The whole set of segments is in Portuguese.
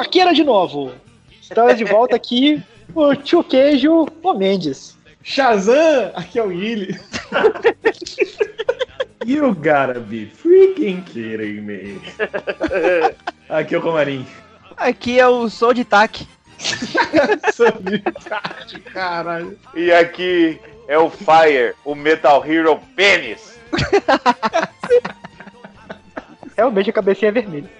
Vaqueira de novo. Estamos de volta aqui, o tio Queijo, o Mendes. Shazam! Aqui é o Willy. You gotta be freaking kidding me. Aqui é o Comarim. Aqui é o Sol de Tac. Caralho. E aqui é o Fire, o Metal Hero Pênis. Realmente a cabecinha é vermelha.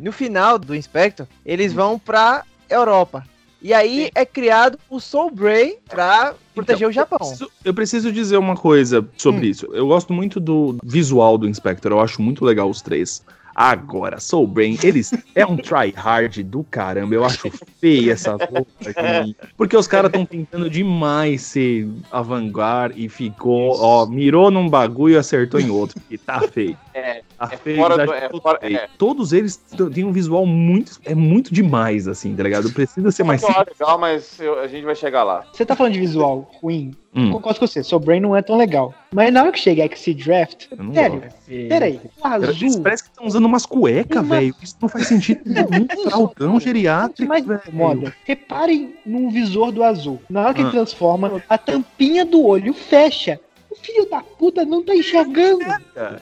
No final do Inspector, eles vão pra Europa. E aí é criado o Soul Brain pra proteger o Japão. Preciso- eu preciso dizer uma coisa sobre isso. Eu gosto muito do visual do Inspector. Eu acho muito legal os três. Agora, Soul Brain, eles é um tryhard do caramba. Eu acho feia essa roupa aqui. Porque os caras estão tentando demais ser avant-garde e ficou, ó, mirou num bagulho e acertou em outro. E tá feio. É, fora tá do- é fora- é. Todos eles têm um visual muito. É muito demais, assim, tá ligado? Precisa ser mais acho legal, mas eu- a gente vai chegar lá. Você tá falando de visual ruim? Hum. Concordo com você, Soul Brain não é tão legal. Mas na hora que chega XC Draft, sério, peraí, o Eles azul parece que estão usando umas cuecas, Uma- velho. Isso não faz sentido nenhum. Fraldão que geriátrico, velho. incomoda? Reparem no visor do azul. Na hora que ele Ah. transforma, a tampinha do olho fecha. O filho da puta não tá enxergando.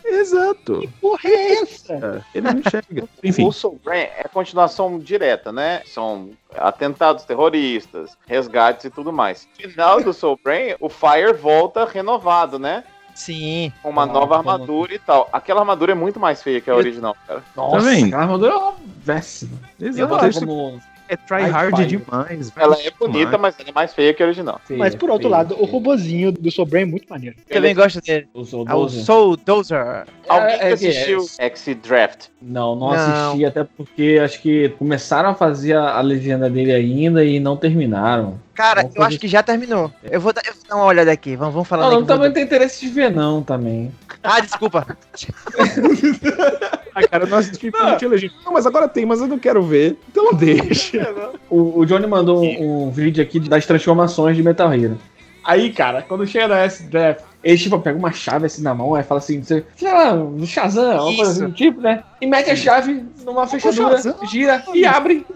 Exato. Porra é essa? É, Ele não enxerga. Enfim, O Soul Brain é continuação direta, né? São atentados terroristas, resgates e tudo mais. No final do Soul Brain, o Fire volta renovado, né? Sim. Com uma Ah, nova como- armadura e tal. Aquela armadura é muito mais feia que a original, cara. Nossa, vendo? aquela armadura é uma péssima. Eu exato. botar Isso como é tryhard demais. velho. Ela é bonita, mas ela é mais feia que a original. feia, Mas por outro feia, lado, o feia. robozinho do Soul Brain é muito maneiro. Também gosto dele. Usou É o 12. Soul Dozer. Alguém É, que é, assistiu é. X-Draft? Não, não, Não. assisti, até porque acho que começaram a fazer a legenda dele ainda e não terminaram. Cara, Vamos eu fazer- acho que já terminou. Eu vou, dar, eu vou dar uma olhada aqui. Vamos, vamos falando Não, não também tem interesse de ver, não, também. Ah, desculpa. Ah, cara, não assisti porque não. Não, mas agora tem, mas eu não quero ver. Então deixa. O, o Johnny mandou um, um vídeo aqui das transformações de Metal Hero. Aí, cara, quando chega na S-Draft, ele tipo, pega uma chave assim na mão, aí fala assim, você, sei lá, no Shazam, uma coisa assim do tipo, né? E mete a chave numa fechadura, gira e abre.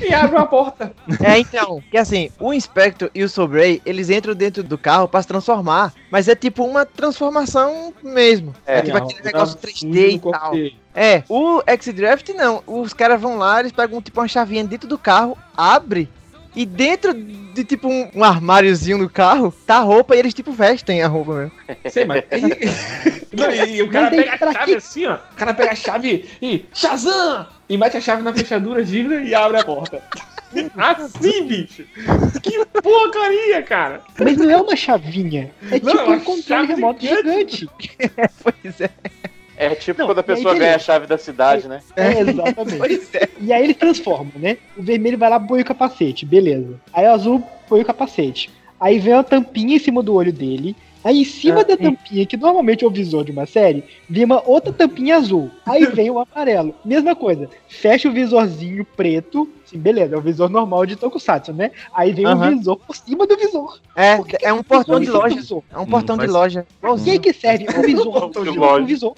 E abre uma porta. É, então, que assim, o Inspector e o Brain, eles entram dentro do carro pra se transformar, mas é tipo uma transformação mesmo. É, É, tipo aquele negócio 3D e tal. É, o X-Draft não. Os caras vão lá, eles pegam tipo uma chavinha dentro do carro, abre e dentro de tipo um, um armáriozinho do carro tá a roupa e eles tipo vestem a roupa mesmo. Sei, mas. Não, e, e o cara pega a chave assim, ó. O cara pega a chave e. Shazam! E mete a chave na fechadura, gira e abre a porta. Assim, bicho! Que porcaria, cara! Mas não é uma chavinha. É Não, tipo é um controle remoto gigante. gigante. Pois é. É tipo Não, quando a pessoa ganha a chave da cidade, né? É, exatamente. Pois é. E aí ele transforma, né? O vermelho vai lá põe o capacete, beleza. Aí o azul põe o capacete. Aí vem uma tampinha em cima do olho dele. Aí em cima Ah, da tampinha, que normalmente é o visor de uma série, vem uma outra tampinha azul. Aí vem o amarelo. Mesma coisa. Fecha o visorzinho preto. Sim, beleza, é o visor normal de Tokusatsu, né? Aí vem o visor por cima do visor. É, que é um portão visor de loja. É um portão de loja. Pra que que serve o visor? Portão de o loja. visor.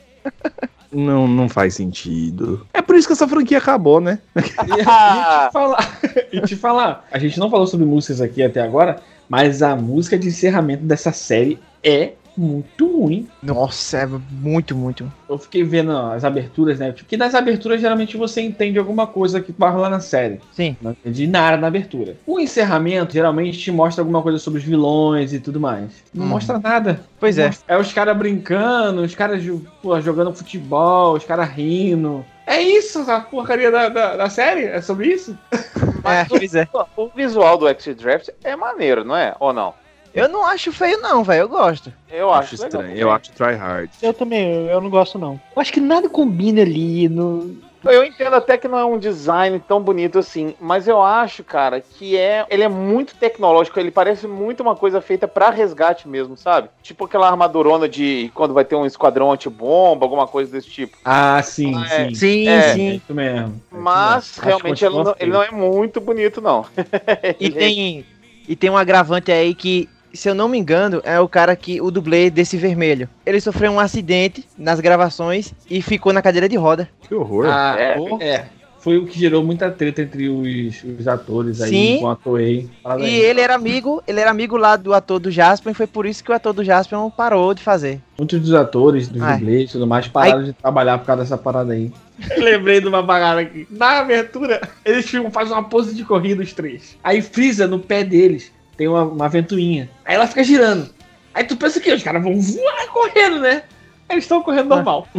Não, não faz sentido. É por isso que essa franquia acabou, né? E, e te falar, e te falar, a gente não falou sobre músicas aqui até agora, mas a música de encerramento dessa série é muito ruim. Nossa, é muito, muito. Eu fiquei vendo ó, as aberturas, né? Porque nas aberturas geralmente você entende alguma coisa que vai rolar na série. Sim. Não entendi nada na abertura. O encerramento geralmente te mostra alguma coisa sobre os vilões e tudo mais. Não Uhum. mostra nada. Pois é. É os caras brincando, os caras jogando futebol, os caras rindo. É isso a porcaria da, da, da série? É sobre isso? É, pois é. O visual do X-Draft é maneiro, não é? Ou não? Eu não acho feio, não, velho. Eu gosto. Eu acho acho, estranho. legal. Eu acho tryhard. Eu também, eu, eu não gosto não. Eu acho que nada combina ali no Eu entendo até que não é um design tão bonito assim, mas eu acho, cara, que é. Ele é muito tecnológico, ele parece muito uma coisa feita pra resgate mesmo, sabe? Tipo aquela armadurona de quando vai ter um esquadrão antibomba, alguma coisa desse tipo. Ah, sim, É. sim. Sim, É. É sim. isso mesmo. É Mas realmente ele não, ele não é muito bonito, não. E tem, e tem um agravante aí que, se eu não me engano, é o cara que, o dublê desse vermelho. Ele sofreu um acidente nas gravações e ficou na cadeira de roda. Que horror. Ah, É. é. Foi o que gerou muita treta entre os, os atores aí Sim. com a Toei. Fala E daí. ele era amigo, ele era amigo lá do ator do Jasper, e foi por isso que o ator do Jasper parou de fazer. Muitos dos atores, dos Ai. dublês e tudo mais, pararam de trabalhar por causa dessa parada aí. Eu lembrei de uma parada aqui. Na abertura, eles ficam- fazem uma pose de corrida, os três. Aí frisa no pé deles. Tem uma, uma ventoinha. Aí ela fica girando. Aí tu pensa que os caras vão voar correndo, né? Eles estão correndo normal.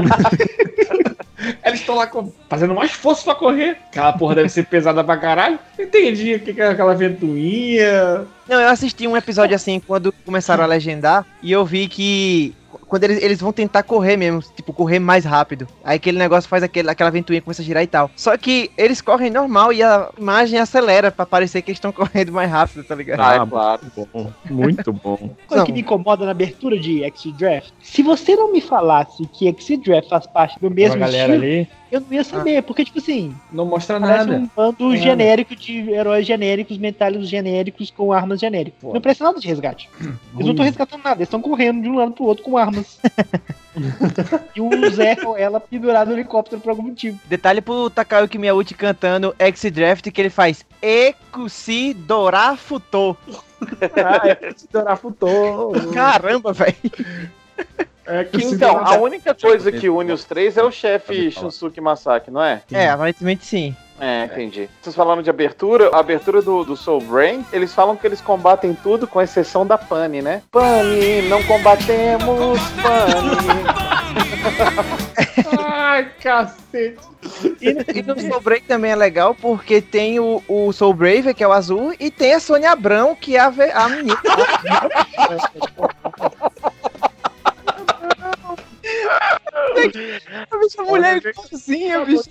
Eles estão lá fazendo mais esforço pra correr. Aquela porra deve ser pesada pra caralho. Entendi o que que é aquela ventoinha. Não, eu assisti um episódio assim quando começaram a legendar e eu vi que quando eles, eles vão tentar correr mesmo, tipo, correr mais rápido. Aí aquele negócio faz aquele, aquela ventoinha começa a girar e tal. Só que eles correm normal e a imagem acelera pra parecer que eles estão correndo mais rápido, tá ligado? Ah, é Ah, claro. Bom, muito bom. coisa Não. que me incomoda na abertura de X-Draft. Se você não me falasse que X-Draft faz parte do mesmo estilo, ali eu não ia saber. Porque, tipo assim, não mostra nada. um bando Nada. genérico de heróis genéricos, metálicos genéricos com armas genéricas. Pô. Não parece nada de resgate. Eles não estão resgatando nada, eles estão correndo de um lado pro outro com armas. e o Zé ou ela pendurado no helicóptero por algum motivo. Detalhe pro Takayuki Miyauchi cantando X-Draft que ele faz Ekusi Dorafuto. Ah, é Dorafutou. Caramba, velho. É que Então, a única coisa que une os três é o chefe falar. Shunsuke Masaki, não é? É, aparentemente sim. É, entendi. Vocês falaram de abertura, a abertura do, do Soul Brain, eles falam que eles combatem tudo com exceção da Pane, né? Pane, não combatemos, Pane. Ai, cacete. E, e no Soul Brave também é legal porque tem o, o Soul Brave, que é o azul, e tem a Sônia Abrão, que é a, a menina. A bicha mulher igualzinha, bicho.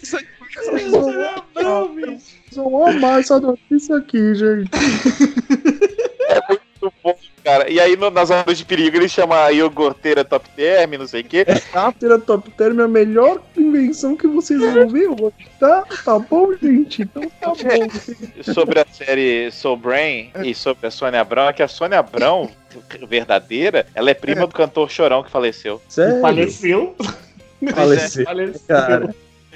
Não, bicho. Vou amar essa notícia aqui, gente. Muito bom, cara. E aí, no- nas horas de perigo, ele chama a iogurteira top term, não sei o quê. Ter Top Term é a melhor invenção que vocês vão ver hoje, tá? Tá bom, gente? Então tá bom. sobre a série Soul Brain e sobre a Sônia Abrão, é que a Sônia Abrão, verdadeira, ela é prima do cantor Chorão que faleceu. Sério? Faleceu. Faleceu, Faleceu. cara.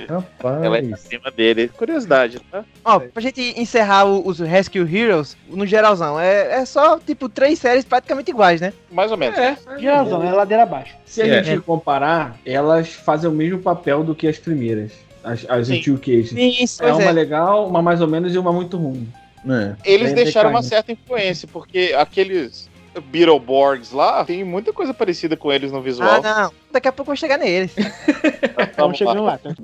Ela é Rapaz. prima dele. Curiosidade, tá? Ó, pra gente encerrar o- os Rescue Heroes, no geralzão, é, é só, tipo, três séries praticamente iguais, né? Mais ou menos. É. De razão, é ladeira abaixo. Se a É. gente comparar, elas fazem o mesmo papel do que as primeiras. As, as Sim. Education. Sim, É uma legal, uma mais ou menos e uma muito ruim. É. Eles Bem deixaram uma decadente. certa influência, porque aqueles Beetleborgs lá, tem muita coisa parecida com eles no Ah, visual. não. Daqui a pouco eu vou chegar neles. Estamos chegando lá, tá?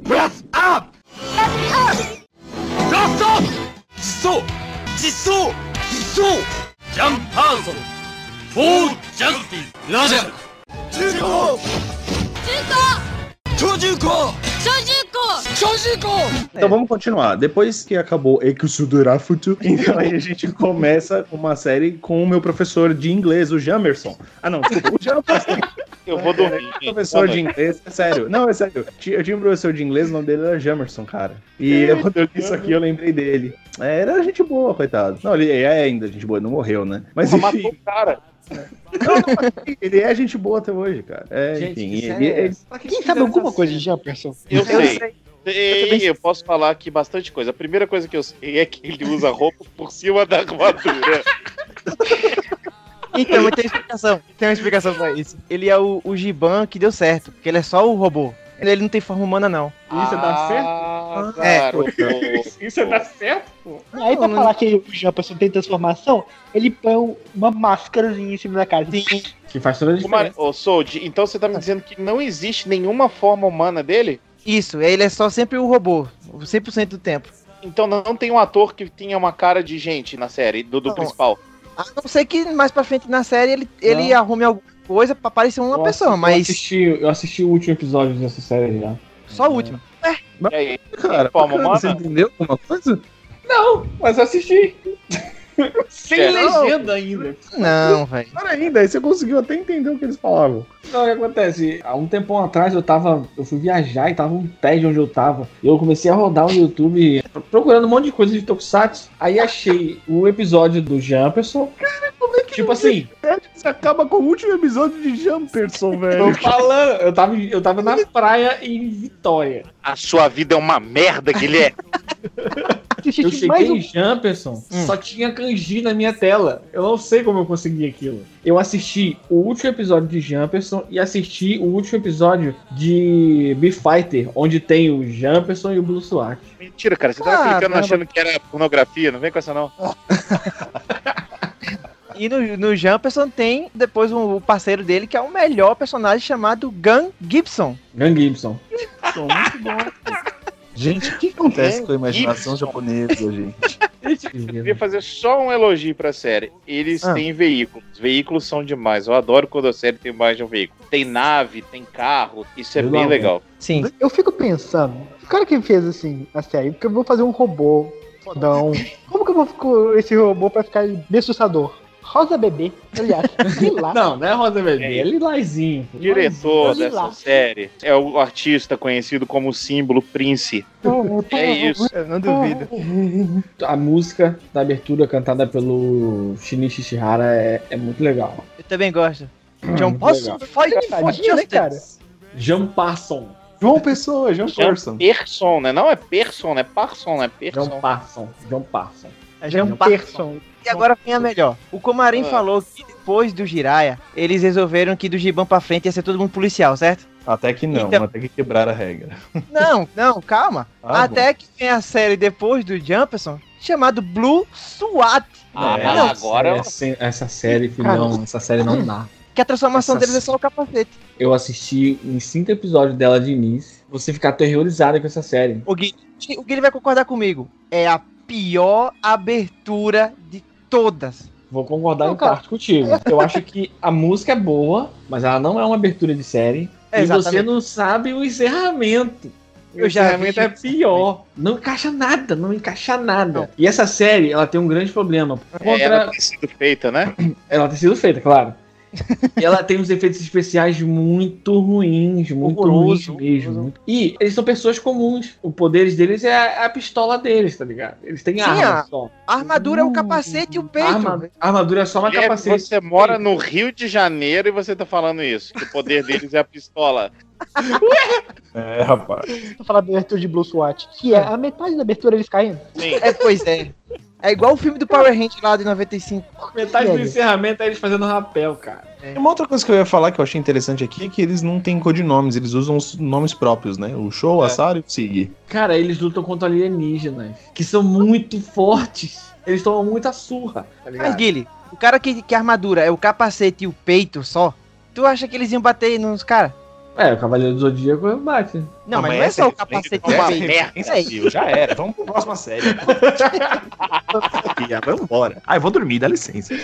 Então vamos continuar. Depois que acabou Ekusudurafutu, então aí a gente começa uma série com o meu professor de inglês, o Jamerson. Ah, não, o Jamerson. Eu vou dormir. gente. professor de inglês, é sério. Não, é sério. Eu tinha um professor de inglês, o nome dele era Jamerson, cara. E eu, quando eu li isso aqui, eu lembrei dele. É, era gente boa, coitado. Não, ele é ainda gente boa, ele não morreu, né? Mas Porra, enfim, matou o cara. não, não, mas ele é gente boa até hoje, cara. É, Gente, enfim. que e- e- é e-? Pra que Quem que sabe alguma coisa de? Jefferson? Eu, Eu sei. sei. Sei, eu posso falar aqui bastante coisa. A primeira coisa que eu sei é que ele usa roupa por cima da armadura. Então, tem uma explicação. Tem uma explicação pra isso. Ele é o, o Giban que deu certo, porque ele é só o robô. Ele não tem forma humana, não. Isso é dar certo? Ah, É. claro. Isso é dar certo, pô. Aí pra Não, falar que o Jefferson tem transformação, ele põe uma máscarazinha em cima da cara. Sim. Que faz toda a diferença. Ô, Sold, então você tá me dizendo que não existe nenhuma forma humana dele? Isso, ele é só sempre o robô. 100% do tempo. Então não tem um ator que tinha uma cara de gente na série, do, do Não. principal. A não ser que mais pra frente na série ele, ele arrume alguma coisa pra parecer uma Eu pessoa, assisti- mas Eu assisti, eu assisti o último episódio dessa série já. só o último. E aí? Cara, mano. você entendeu alguma coisa? Não, mas eu assisti. Sem É. legenda ainda. Não, velho. Pior ainda, aí você conseguiu até entender o que eles falavam. Não, o que acontece? Há um tempão atrás eu tava. Eu fui viajar e tava um pé de onde eu tava. E eu comecei a rodar o YouTube procurando um monte de coisa de Tokusatsu. Aí achei o episódio do Jumperson. Tipo assim, Você acaba com o último episódio de Jumperson, tô velho. falando, eu tava, eu tava na praia em Vitória. A sua vida é uma merda, Guilherme. Assisti Eu cheguei mais um em Jumperson, só tinha kanji na minha tela. Eu não sei como eu consegui aquilo. Eu assisti o último episódio de Jumperson e assisti o último episódio de B-Fighter, onde tem o Jumperson e o Blue SWAT. Mentira, cara. Você tava Caramba. clicando achando que era pornografia. Não vem com essa, não. E no, no Jumperson tem depois um- o parceiro dele, que é o melhor personagem chamado Gun Gibson. Gun Gibson. Muito bom. Gente, o que acontece com a imaginação japonesa, gente? Eu queria fazer só um elogio pra série. Eles Ah. têm veículos. Veículos são demais. Eu adoro quando a série tem mais de um veículo. Tem nave, tem carro. Isso é Eu bem amo. legal. Sim. Eu fico pensando, o cara que fez assim a série, porque eu vou fazer um robô fodão. Como que eu vou com esse robô pra ficar bem assustador? Rosa Bebê, aliás, lá. Não, não é Rosa Bebê, É. é Lilazinho. Diretor dessa lá. série é o artista conhecido como símbolo Prince. É isso. Eu não duvido. A música da abertura cantada pelo Shinichi Shihara é, é muito legal. Eu também gosto. John muito Posso legal. fight for né, cara? Parson. João Pessoa, João Jean Person. Person, né? Não é Person, é Parson, é Jean Person. Parson. Jean Parson. É Jean John Parson. Person. E agora vem a melhor. O Comarim Ah. falou que depois do Jiraya, eles resolveram que do Giban pra frente ia ser todo mundo policial, certo? Até que não, Então- até que quebraram a regra. Não, não, calma. Ah, Até que vem a série depois do Jumperson, chamado Blue SWAT. Ah, É, mas não. agora Essa, essa série, filhão, essa série não dá. Que a transformação Essa deles é só o capacete. Eu assisti em cinco episódios dela de início. Você ficar aterrorizado com essa série. O Gui, o Gui vai concordar comigo. É a pior abertura de todas. Vou concordar Não, em cara. parte contigo. Eu acho que a música é boa, mas ela não é uma abertura de série. É, e você exatamente. não sabe o encerramento. O Eu já encerramento é pior. Não encaixa nada, não encaixa nada. Não. E essa série, ela tem um grande problema. é, Contra... ela tem sido feita, né? Ela tem sido feita, claro. E ela tem uns efeitos especiais muito ruins, muito Horroroso, ruins mesmo. horroroso. E eles são pessoas comuns. O poderes deles é a, a pistola deles, tá ligado? Eles têm Sim, arma a- só. A armadura é o capacete e o peito. Arma, a armadura é só uma Guilherme, capacete. você mora no Rio de Janeiro e você tá falando isso. Que o poder deles é a pistola. É, rapaz. Vou falar da abertura de Blue SWAT, que é a metade da abertura eles caindo. Sim. É, pois é. É igual o filme do Power Ranger lá de 95. Metade do encerramento é eles fazendo rapel, cara. E Uma outra coisa que eu ia falar que eu achei interessante aqui é que eles não têm codinomes, eles usam os nomes próprios, né? O Show, É. a Sara e o Sig. Cara, eles lutam contra alienígenas, que são muito fortes. Eles tomam muita surra, tá Mas? Guilherme, o cara que, que a armadura é o capacete e o peito só, tu acha que eles iam bater nos caras? É, o Cavaleiro do Zodíaco bate. Não, mas não é só o capacete o merda. É isso. Viu? Já era, vamos pra próxima série. Vamos embora. Ah, eu vou dormir, dá licença.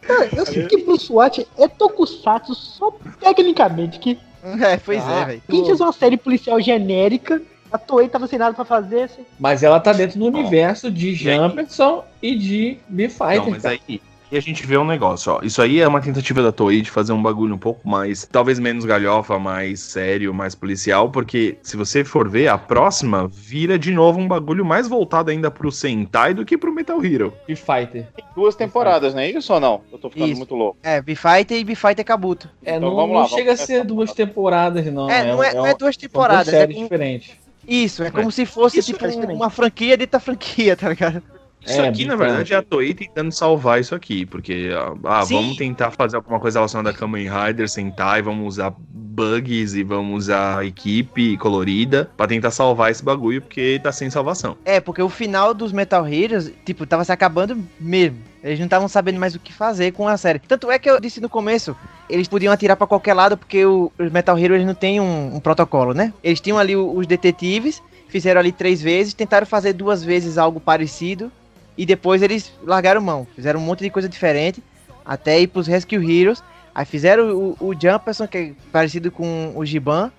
Cara, eu sinto que Blue SWAT é tokusatsu só tecnicamente, que É, pois Ah, é, velho. quem fez uma série policial genérica, a Toei tava sem nada pra fazer, assim, Mas ela tá dentro do universo de Jumperson e de B-Fighter. Não, mas cara. aí. E a gente vê um negócio, ó. Isso aí é uma tentativa da Toei de fazer um bagulho um pouco mais. Talvez menos galhofa, mais sério, mais policial. Porque se você for ver, a próxima vira de novo um bagulho mais voltado ainda pro Sentai do que pro Metal Hero. B-Fighter. Tem duas temporadas, não é isso ou não? Eu tô ficando Isso. muito louco. É, B-Fighter e B-Fighter Kabuto. É, Então não, vamos não lá, chega vamos a ser duas temporadas, não. É, não é, não é duas são temporadas, duas é séries como- diferentes. Isso, é como se fosse Isso, tipo é uma franquia dentro da franquia, tá ligado? Isso É, aqui, na bem verdade, é a Toei tentando salvar isso aqui. Porque, ah, ah, Sim. vamos tentar fazer alguma coisa relacionada a Kamen Rider, Sentai, vamos usar bugs e vamos usar equipe colorida pra tentar salvar esse bagulho, porque tá sem salvação. É, porque o final dos Metal Heroes, tipo, tava se acabando mesmo. Eles não estavam sabendo mais o que fazer com a série. Tanto é que eu disse no começo, eles podiam atirar pra qualquer lado, porque o- os Metal Heroes não têm um, um protocolo, né? Eles tinham ali os detetives, fizeram ali três vezes, tentaram fazer duas vezes algo parecido, e depois eles largaram mão. Fizeram um monte de coisa diferente, até ir pros Rescue Heroes. Aí fizeram o, o Jumperson, que é parecido com o Giban.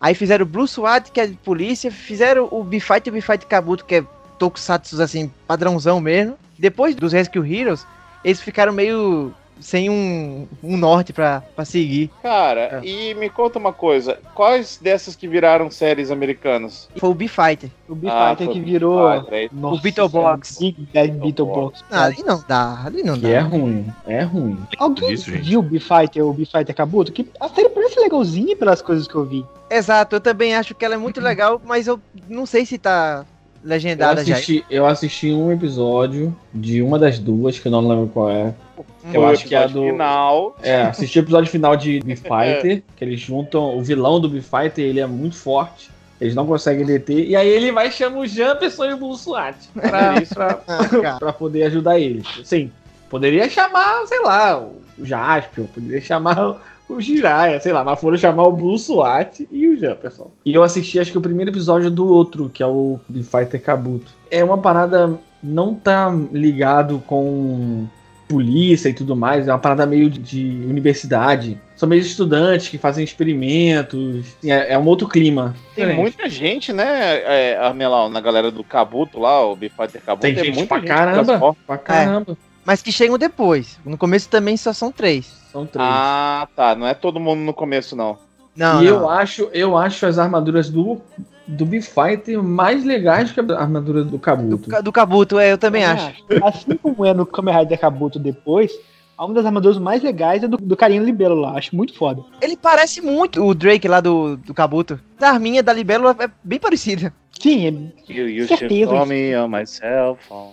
Aí fizeram o Blue SWAT, que é de polícia, fizeram o B-Fight e o B-Fight Kabuto, que é tokusatsu, assim, padrãozão mesmo. Depois dos Rescue Heroes, eles ficaram meio sem um, um norte pra, pra seguir. Cara, e me conta uma coisa: quais dessas que viraram séries americanas? Foi o B-Fighter. O B-Fighter que virou. O Beetlebox. Big Bad Beetlebox. Ah, ali não dá, ali não Que dá. é ruim, é ruim. Alguém Isso, viu o B-Fighter ou o B-Fighter Kabuto? Que a série parece legalzinha pelas coisas que eu vi. Exato, eu também acho que ela é muito legal, mas eu não sei se tá Eu legendada já. assisti, eu assisti um episódio de uma das duas, que eu não lembro qual é. Eu o acho que é do. final. É, assisti o episódio final de B-Fighter, que eles juntam. O vilão do B-Fighter, ele é muito forte. Eles não conseguem deter. E aí ele vai e chama o Jumperson e o Bull SWAT pra, pra, Ah, pra poder ajudar eles. Sim, poderia chamar, sei lá, o Jaspion, poderia chamar o Jiraiya, sei lá, mas foram chamar o Blue SWAT e o Jumperson. E eu assisti, acho que o primeiro episódio do outro, que é o B-Fighter Kabuto. É uma parada, não tá ligado com polícia e tudo mais, é uma parada meio de, de universidade. São meio estudantes que fazem experimentos, é, é um outro clima. Tem diferente. muita gente, né, é, Armelau, na galera do Kabuto lá, o B-Fighter Kabuto. Tem é gente muita pra que caramba. Pra caramba. Mas que chegam depois. No começo também só são três. São três. Ah, tá. Não é todo mundo no começo, não. Não, e não. eu acho, eu acho as armaduras do, do B-Fighter mais legais que a armadura do Do, Kabuto. Ka- do Kabuto, é, eu também acho. Assim como é no Kamen Rider Kabuto depois, uma das armaduras mais legais é do, do carinha Libelo lá. Acho muito foda. Ele parece muito o Drake lá do, do Kabuto. A arminha da Libelo é bem parecida. Sim, é You, you Certeza. should call me on my cell phone.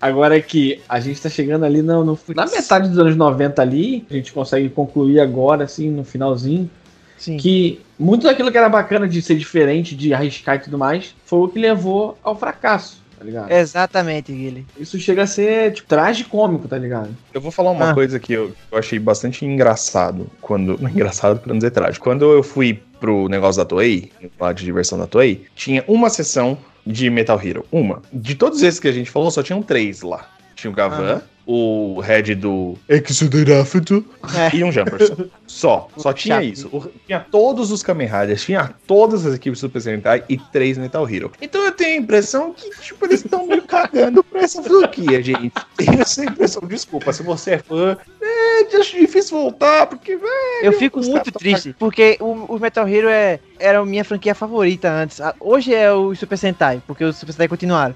Agora que a gente tá chegando ali no, no- na metade dos anos 90 ali, a gente consegue concluir agora, assim, no finalzinho, Sim. que muito daquilo que era bacana de ser diferente, de arriscar e tudo mais, foi o que levou ao fracasso, tá ligado? Exatamente, Guilherme. Isso chega a ser, tipo, tragicômico, tá ligado? Eu vou falar uma Ah. coisa que eu, eu achei bastante engraçado quando. Engraçado pra não dizer trágico. Quando eu fui pro negócio da Toei, lá de diversão da Toei, tinha uma sessão de Metal Hero. Uma. De todos esses que a gente falou, só tinham três lá. Tinha o Gavan, o head do Exoderafito É. e um Jumperson. Só. Só tinha Chato. isso. O- tinha todos os Kamen Riders, tinha todas as equipes Super Sentai e três Metal Hero. Então eu tenho a impressão que, tipo, eles estão meio cagando pra essa franquia, gente. Tenho essa impressão. Desculpa, se você é fã, é acho difícil voltar, porque, velho. Eu fico muito triste, porque o, o Metal Hero é, era a minha franquia favorita antes. Ah, Hoje é o Super Sentai, porque os Super Sentai continuaram.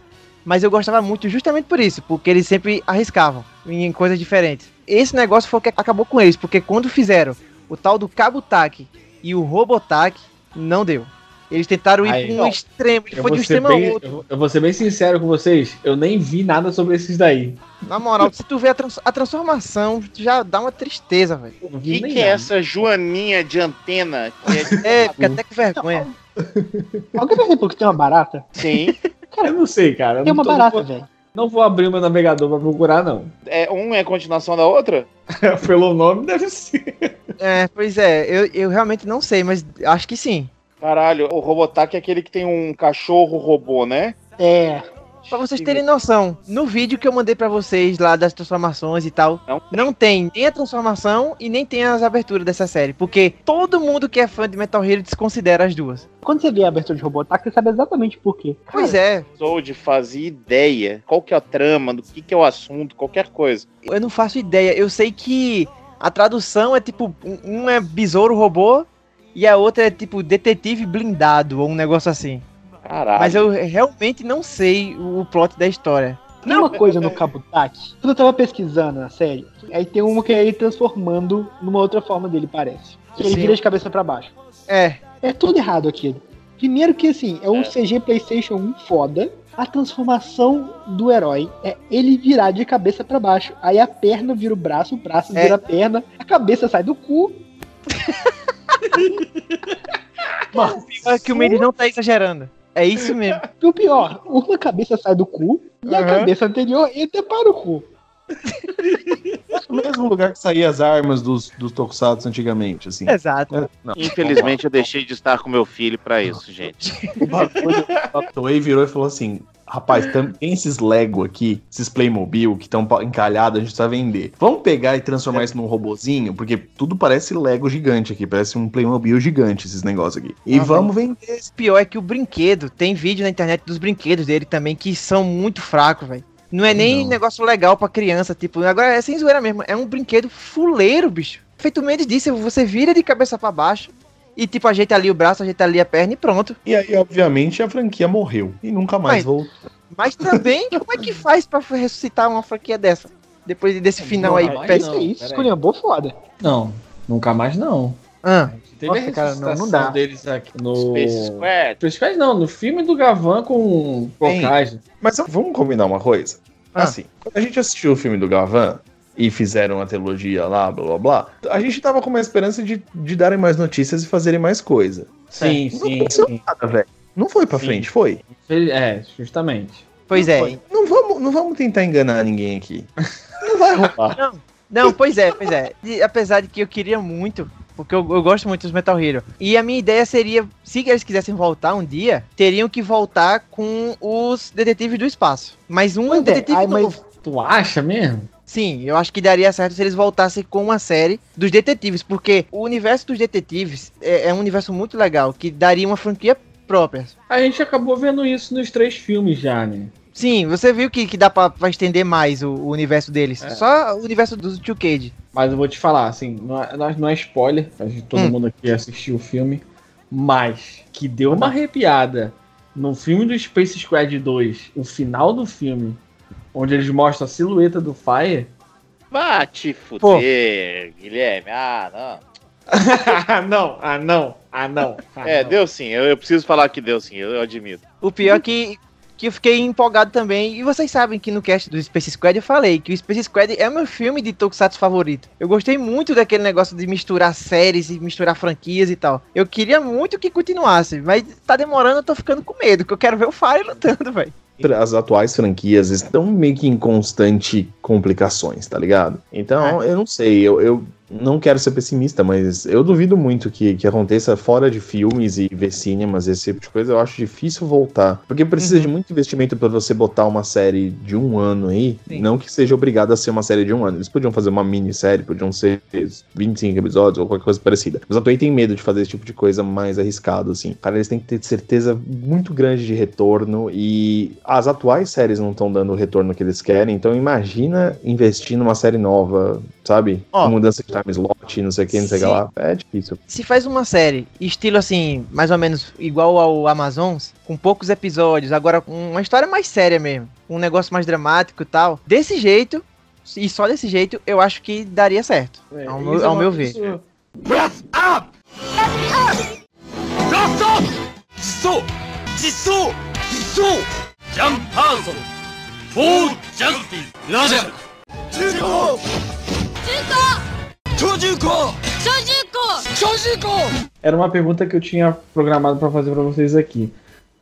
Mas eu gostava muito justamente por isso, porque eles sempre arriscavam em coisas diferentes. Esse negócio foi o que acabou com eles, porque quando fizeram o tal do Kabutaki e o Robotaki, não deu. Eles tentaram ir para um extremo, Eu foi de um extremo ao bem, outro. eu vou- eu vou ser bem sincero com vocês, eu nem vi nada sobre esses daí. Na moral, se tu vê a, trans- a transformação, já dá uma tristeza, velho. O que, que é nada. essa joaninha de antena? Que é de... É, fica até com vergonha. Alguém percebeu que tem uma barata? Sim. Eu não sei, cara. Tem uma tô- barata, velho. Não vou abrir o meu navegador pra procurar, não. É, um é continuação da outra? Pelo nome deve ser. É, pois é, eu, eu realmente não sei, mas acho que sim. Caralho, o Robotac é aquele que tem um cachorro robô, né? É. Pra vocês terem noção, no vídeo que eu mandei pra vocês lá das transformações e tal, Não. não tem nem a transformação e nem tem as aberturas dessa série, porque todo mundo que é fã de Metal Hero desconsidera as duas. Quando você vê a abertura de Robotax, você sabe exatamente por quê. Pois é, Sou de fazer ideia. Qual que é a trama, do que, que é o assunto, qualquer coisa. eu não faço ideia. Eu sei que a tradução é tipo, um um é besouro robô e a outra é tipo detetive blindado ou um negócio assim. Caralho. Mas eu realmente não sei o plot da história. Tem uma coisa no Kabutaki, quando eu tava pesquisando na série, aí tem uma que é ele transformando numa outra forma dele, parece. Que ele Sim. vira de cabeça pra baixo. É, É tudo errado aquilo. Primeiro que assim, é um CG PlayStation 1 foda. A transformação do herói é ele virar de cabeça pra baixo. Aí a perna vira o braço, o braço É. vira a perna, a cabeça sai do cu. é que o Mendes não tá exagerando. É isso mesmo. E o pior, uma cabeça sai do cu E a cabeça anterior entra para o cu. No mesmo lugar que saía as armas dos, dos tokusatsu antigamente, assim. Exato. É. Infelizmente eu deixei de estar com meu filho pra isso, gente. O bagulho a Toei virou e falou assim: Rapaz, tem esses Lego aqui, esses Playmobil que estão encalhados, a gente precisa vender. Vamos pegar e transformar isso num robozinho? Porque tudo parece Lego gigante aqui, parece um Playmobil gigante esses negócios aqui. E vamos vender. O pior é que o brinquedo, tem vídeo na internet dos brinquedos dele também que são muito fracos, velho. Não é nem Não. negócio legal pra criança, tipo, agora é sem zoeira mesmo, é um brinquedo fuleiro, bicho. Feito menos disso, você vira de cabeça pra baixo e tipo ajeita ali o braço, ajeita ali a perna e pronto. E aí, obviamente, a franquia morreu. E nunca mais Mas- voltou. Mas também, como é que faz pra ressuscitar uma franquia dessa? Depois desse final aí, Não, péssimo. Isso aí, esculhambou foda. Não, nunca mais não. Ah, Teve Nossa, a cara, não- não dá. deles aqui no... Space Squad. Space Squad não, no filme do Gavan com. Bocage. Mas vamos combinar uma coisa? Ah. Assim, quando a gente assistiu o filme do Gavan e fizeram a trilogia lá, blá blá blá, a gente tava com uma esperança de, de darem mais notícias e fazerem mais coisa. Sim, Não sim, aconteceu sim. nada, velho. Não foi pra Sim. frente, foi? É, justamente. pois Não é. foi. Não vamos, não vamos tentar enganar ninguém aqui. Não vai rolar. Não, pois é, pois é. E apesar de que eu queria muito, porque eu, eu gosto muito dos Metal Hero. E a minha ideia seria, se eles quisessem voltar um dia, teriam que voltar com os detetives do espaço. Mas um Pois é, detetive novo. mas Tu acha mesmo? Sim, eu acho que daria certo se eles voltassem com uma série dos detetives, porque o universo dos detetives é, é um universo muito legal, que daria uma franquia própria. A gente acabou vendo isso nos três filmes já, né? Sim, você viu que, que dá pra, pra estender mais o, o universo deles. É. Só o universo dos Two Cage. Mas eu vou te falar, assim, não é, não é- é spoiler, a gente, todo Hum. mundo aqui assistiu o filme, mas que deu uma arrepiada no filme do Space Squad 2, o final do filme, onde eles mostram a silhueta do Fire. Vá te fuder, Guilherme. Ah, não. ah, não, ah, não, ah, não. ah, É, não. deu sim. Eu, eu preciso falar que deu sim, eu, eu admito. O pior é que, que eu fiquei empolgado também. E vocês sabem que no cast do Space Squad eu falei que o Space Squad é o meu filme de Tokusatsu favorito. Eu gostei muito daquele negócio de misturar séries e misturar franquias e tal. Eu queria muito que continuasse, mas tá demorando, eu tô ficando com medo, que eu quero ver o Fire lutando, velho. As atuais franquias estão meio que em constante complicações, tá ligado? Então, eu não sei, eu, eu não quero ser pessimista, mas eu duvido muito que, que aconteça fora de filmes e ver cinemas, esse tipo de coisa. Eu acho difícil voltar. Porque precisa Uhum. de muito investimento pra você botar uma série de um ano aí. Sim. Não que seja obrigado a ser uma série de um ano. Eles podiam fazer uma minissérie, podiam ser 25 episódios ou qualquer coisa parecida. Mas a Toei tem medo de fazer esse tipo de coisa mais arriscado, assim. Cara, eles têm que ter certeza muito grande de retorno e as atuais séries não estão dando o retorno que eles querem. Então imagina investir numa série nova, sabe? Ó. Com mudança de time slot, não sei o que, não sei o que lá. É difícil. Se faz uma série, estilo assim, mais ou menos igual ao Amazons, com poucos episódios, agora com uma história mais séria mesmo, um negócio mais dramático e tal, desse jeito, e só desse jeito, eu acho que daria certo. É, ao meu- é ao meu ver. isso- Era uma pergunta que eu tinha programado pra fazer pra vocês aqui.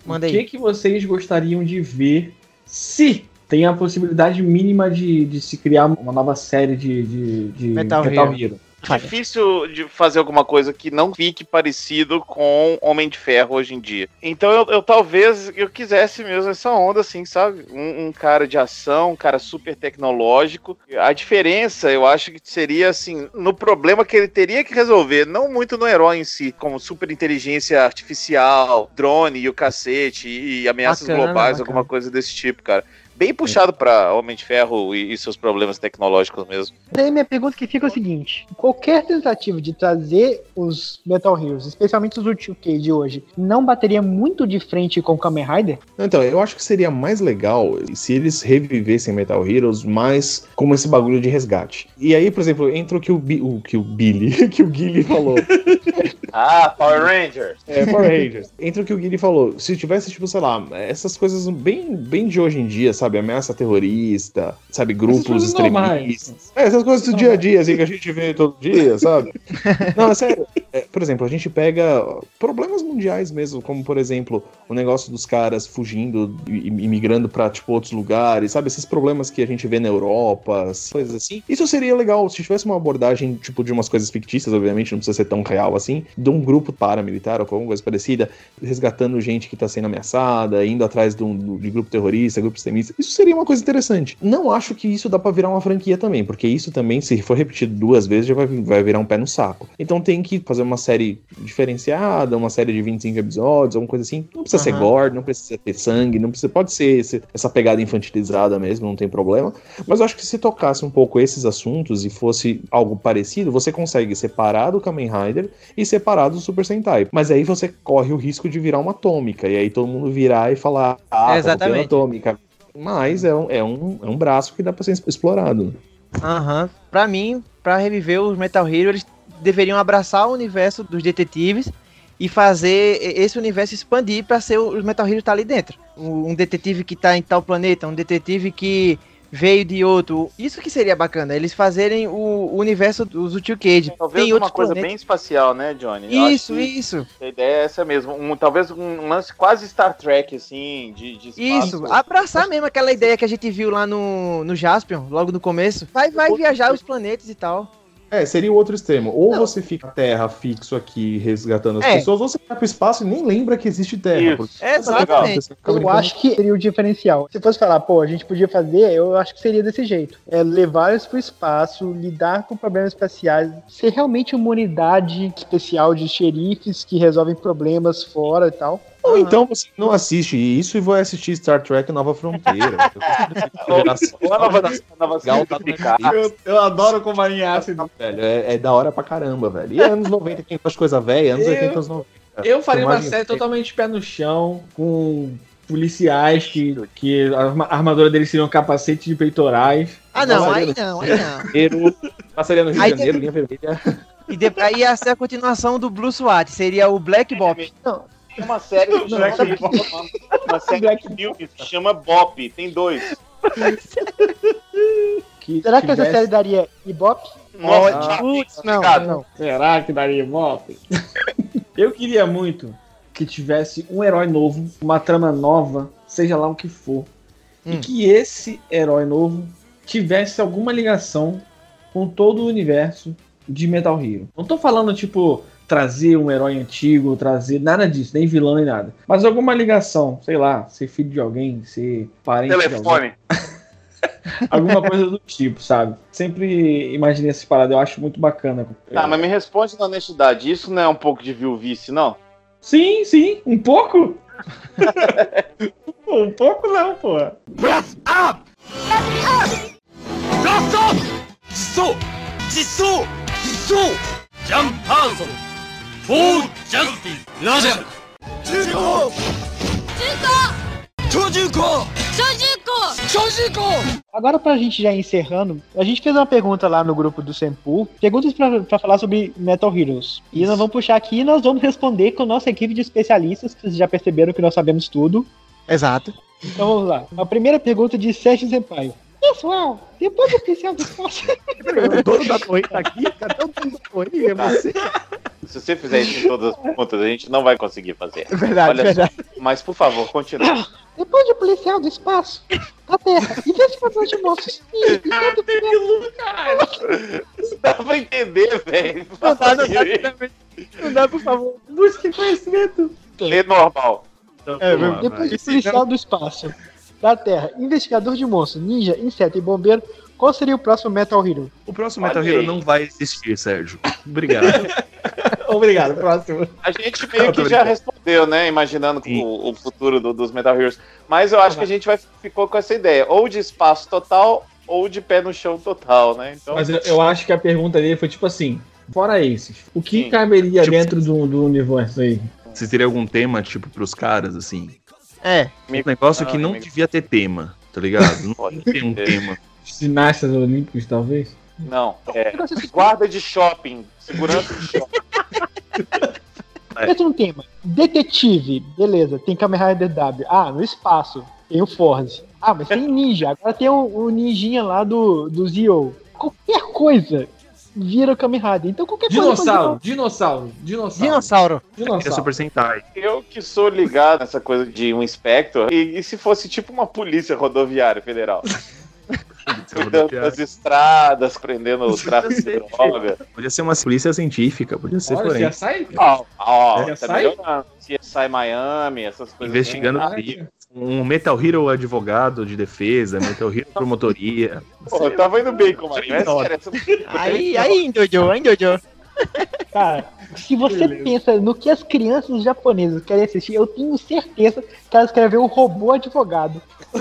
Manda o que, aí. que vocês gostariam de ver se tem a possibilidade mínima de, de se criar uma nova série de, de, de Metal Hero? Difícil de fazer alguma coisa que não fique parecido com Homem de Ferro hoje em dia. Então eu, eu talvez eu quisesse mesmo essa onda, assim, sabe? Um, um cara de ação, um cara super tecnológico. A diferença, eu acho que seria assim, no problema que ele teria que resolver, não muito no herói em si, como super inteligência artificial, drone e o cacete, e ameaças Bacana, globais, bacana. alguma coisa desse tipo, cara. Bem puxado pra Homem de Ferro e, e seus problemas tecnológicos mesmo. Daí minha pergunta que fica é o seguinte: qualquer tentativa de trazer os Metal Heroes, especialmente os Ultimate K de hoje, não bateria muito de frente com o Kamen Rider? Então, eu acho que seria mais legal se eles revivessem Metal Heroes, mas como esse bagulho de resgate. E aí, por exemplo, entra o que o, Bi- o, que o Billy, que o Guilherme falou. Ah, Power Rangers! É, Power Rangers. Entra o que o Guilherme falou. Se tivesse, tipo, sei lá, essas coisas bem, bem de hoje em dia, sabe? Ameaça terrorista, sabe? Grupos extremistas. É, essas coisas do dia a dia, assim, que a gente vê todo dia, sabe? Não, é sério. É, por exemplo, a gente pega problemas mundiais mesmo, como por exemplo, o negócio dos caras fugindo e migrando pra tipo outros lugares, sabe? Esses problemas que a gente vê na Europa, coisas assim. Isso seria legal se tivesse uma abordagem tipo de umas coisas fictícias, obviamente, não precisa ser tão real assim, de um grupo paramilitar ou alguma coisa parecida, resgatando gente que tá sendo ameaçada, indo atrás de, um, de grupo terrorista, grupo extremista. Isso seria uma coisa interessante. Não acho que isso dá pra virar uma franquia também, porque isso também, se for repetido duas vezes, já vai, vai virar um pé no saco. Então tem que fazer uma série diferenciada, uma série de 25 episódios, alguma coisa assim. Não precisa ser Aham. gore, não precisa ter sangue, não precisa. Pode ser esse- essa pegada infantilizada mesmo, não tem problema. Mas eu acho que se tocasse um pouco esses assuntos e fosse algo parecido, você consegue separar do Kamen Rider e separar do Super Sentai. Mas aí você corre o risco de virar uma atômica. E aí todo mundo virar e falar, ah, tá Exatamente. copiando atômica. Mas é um, é, um, é um braço que dá pra ser explorado. Aham. Pra mim, pra reviver os Metal Hero, eles deveriam abraçar o universo dos detetives e fazer esse universo expandir pra ser os Metal Hero tá ali dentro. Um detetive que tá em tal planeta, um detetive que veio de outro. Isso que seria bacana, eles fazerem o, universo dos Tio Cage. Talvez Tem uma coisa planetas. bem espacial, né, Johnny? Isso, isso. A ideia é essa mesmo. Um, talvez um lance quase Star Trek, assim, de, de espaço. Isso, abraçar mesmo aquela ideia que a gente viu lá no, no Jaspion, logo no começo. Vai, vai viajar os planetas e tal. É, seria o outro extremo. Ou Não. você fica Terra fixo aqui resgatando as É. pessoas, ou você vai pro espaço e nem lembra que existe Terra. Porque- Exatamente. Eu acho que seria o diferencial. Se fosse falar, pô, a gente podia fazer, eu acho que seria desse jeito. É levar eles pro espaço, lidar com problemas espaciais, ser realmente uma unidade especial de xerifes que resolvem problemas fora e tal. Ou então você não assiste isso e vai assistir Star Trek Nova Fronteira. Ou a nova, tá. Eu, eu adoro como alinhar ácido. velho, é, é da hora pra caramba, velho. E anos 90 tem as coisas velhas, anos Eu- 80, anos 90. Eu faria uma série feita. totalmente pé no chão, com policiais que, que a arma- a armadura deles seriam capacete de peitorais. Ah, não, aí não, aí não. Passaria no Rio Aí de Janeiro, linha vermelha. E de, aí ia ser a continuação do Blue SWAT, seria o Black Bop. Tem uma série que chama, uma série de filmes que chama Bop, tem dois. Que Será que essa tivesse- série daria Ibope? Nossa, Ah, putz, não, não. Será que daria ibope? Eu queria muito que tivesse um herói novo, uma trama nova, seja lá o que for. E Hum. que esse herói novo tivesse alguma ligação com todo o universo de Metal Hero. Não tô falando, tipo, trazer um herói antigo, trazer nada disso, nem vilão nem nada. Mas alguma ligação, sei lá, ser filho de alguém, ser parente de alguém. Telefone. Alguma coisa do tipo, sabe? Sempre imaginei essa parada, eu acho muito bacana. Tá, mas me responde na honestidade, isso não é um pouco de viuvice, não? Sim, sim, um pouco. Pô, um pouco não, pô. Agora, pra gente já ir encerrando, a gente fez uma pergunta lá no grupo do Senpu, perguntas pra, pra falar sobre Metal Heroes. E nós vamos puxar aqui e nós vamos responder com a nossa equipe de especialistas, que vocês já perceberam que nós sabemos tudo. Exato. Então vamos lá. A primeira pergunta de Sérgio Senpai. Pessoal, depois do oficial do espaço. O dono da torre tá aqui, cadê o dono da torre? É você. Se você fizer isso em todas as perguntas, a gente não vai conseguir fazer. É Verdade, Olha verdade. Mas, por favor, continue. Depois do policial do espaço, da Terra, investigador de monstros. E, e todo Dá pra entender, velho. Não dá, não dá, não dá, por favor. Busque conhecimento. Lê normal. É, Depois do policial do espaço, da Terra, investigador de monstros, ninja, inseto e bombeiro, qual seria o próximo Metal Hero? O próximo Metal Hero não vai existir, Sérgio. Obrigado. Obrigado, próximo. A gente meio que já respondeu, né? Imaginando o, o futuro do- dos Metal Heroes. Mas eu acho que a gente vai, ficou com essa ideia. Ou de espaço total, ou de pé no chão total, né? Então, Mas eu, eu acho que a pergunta dele foi tipo assim: fora esses, o que Sim. caberia Tipo- dentro do, do universo aí? Você teria algum tema, tipo, pros caras, assim? É, Um negócio que não amigo. devia ter tema, tá ligado? Não Pode tem um ter. tema. Ginastas olímpicos, talvez? não. É, guarda de shopping, segurança de shopping. Pensa num tema. Detetive, beleza, tem Kamen Rider W. Ah, no espaço, tem o Force. Ah, mas tem ninja, agora tem o, o ninjinha lá do, do Zio. Qualquer coisa vira o Kamen Rider. Então qualquer Dinossauro, coisa. dinossauro, dinossauro. Dinossauro. É Dinossauro. Super Sentai. Eu que sou ligado nessa coisa de um inspector, e, e se fosse tipo uma polícia rodoviária federal? Cuidando das estradas, prendendo o tráfico de droga. Podia ser uma polícia científica, podia ser já sai. Ó, ó, É, tá sai? CSI Miami, essas coisas. Investigando crimes. Um Metal Hero advogado de defesa, Metal Hero promotoria. Pô, eu tava indo bem com interessa- Aí, aí, Jojo, aí, Jojo. Cara, se você Beleza. pensa no que as crianças japonesas querem assistir, eu tenho certeza que elas querem ver o robô advogado.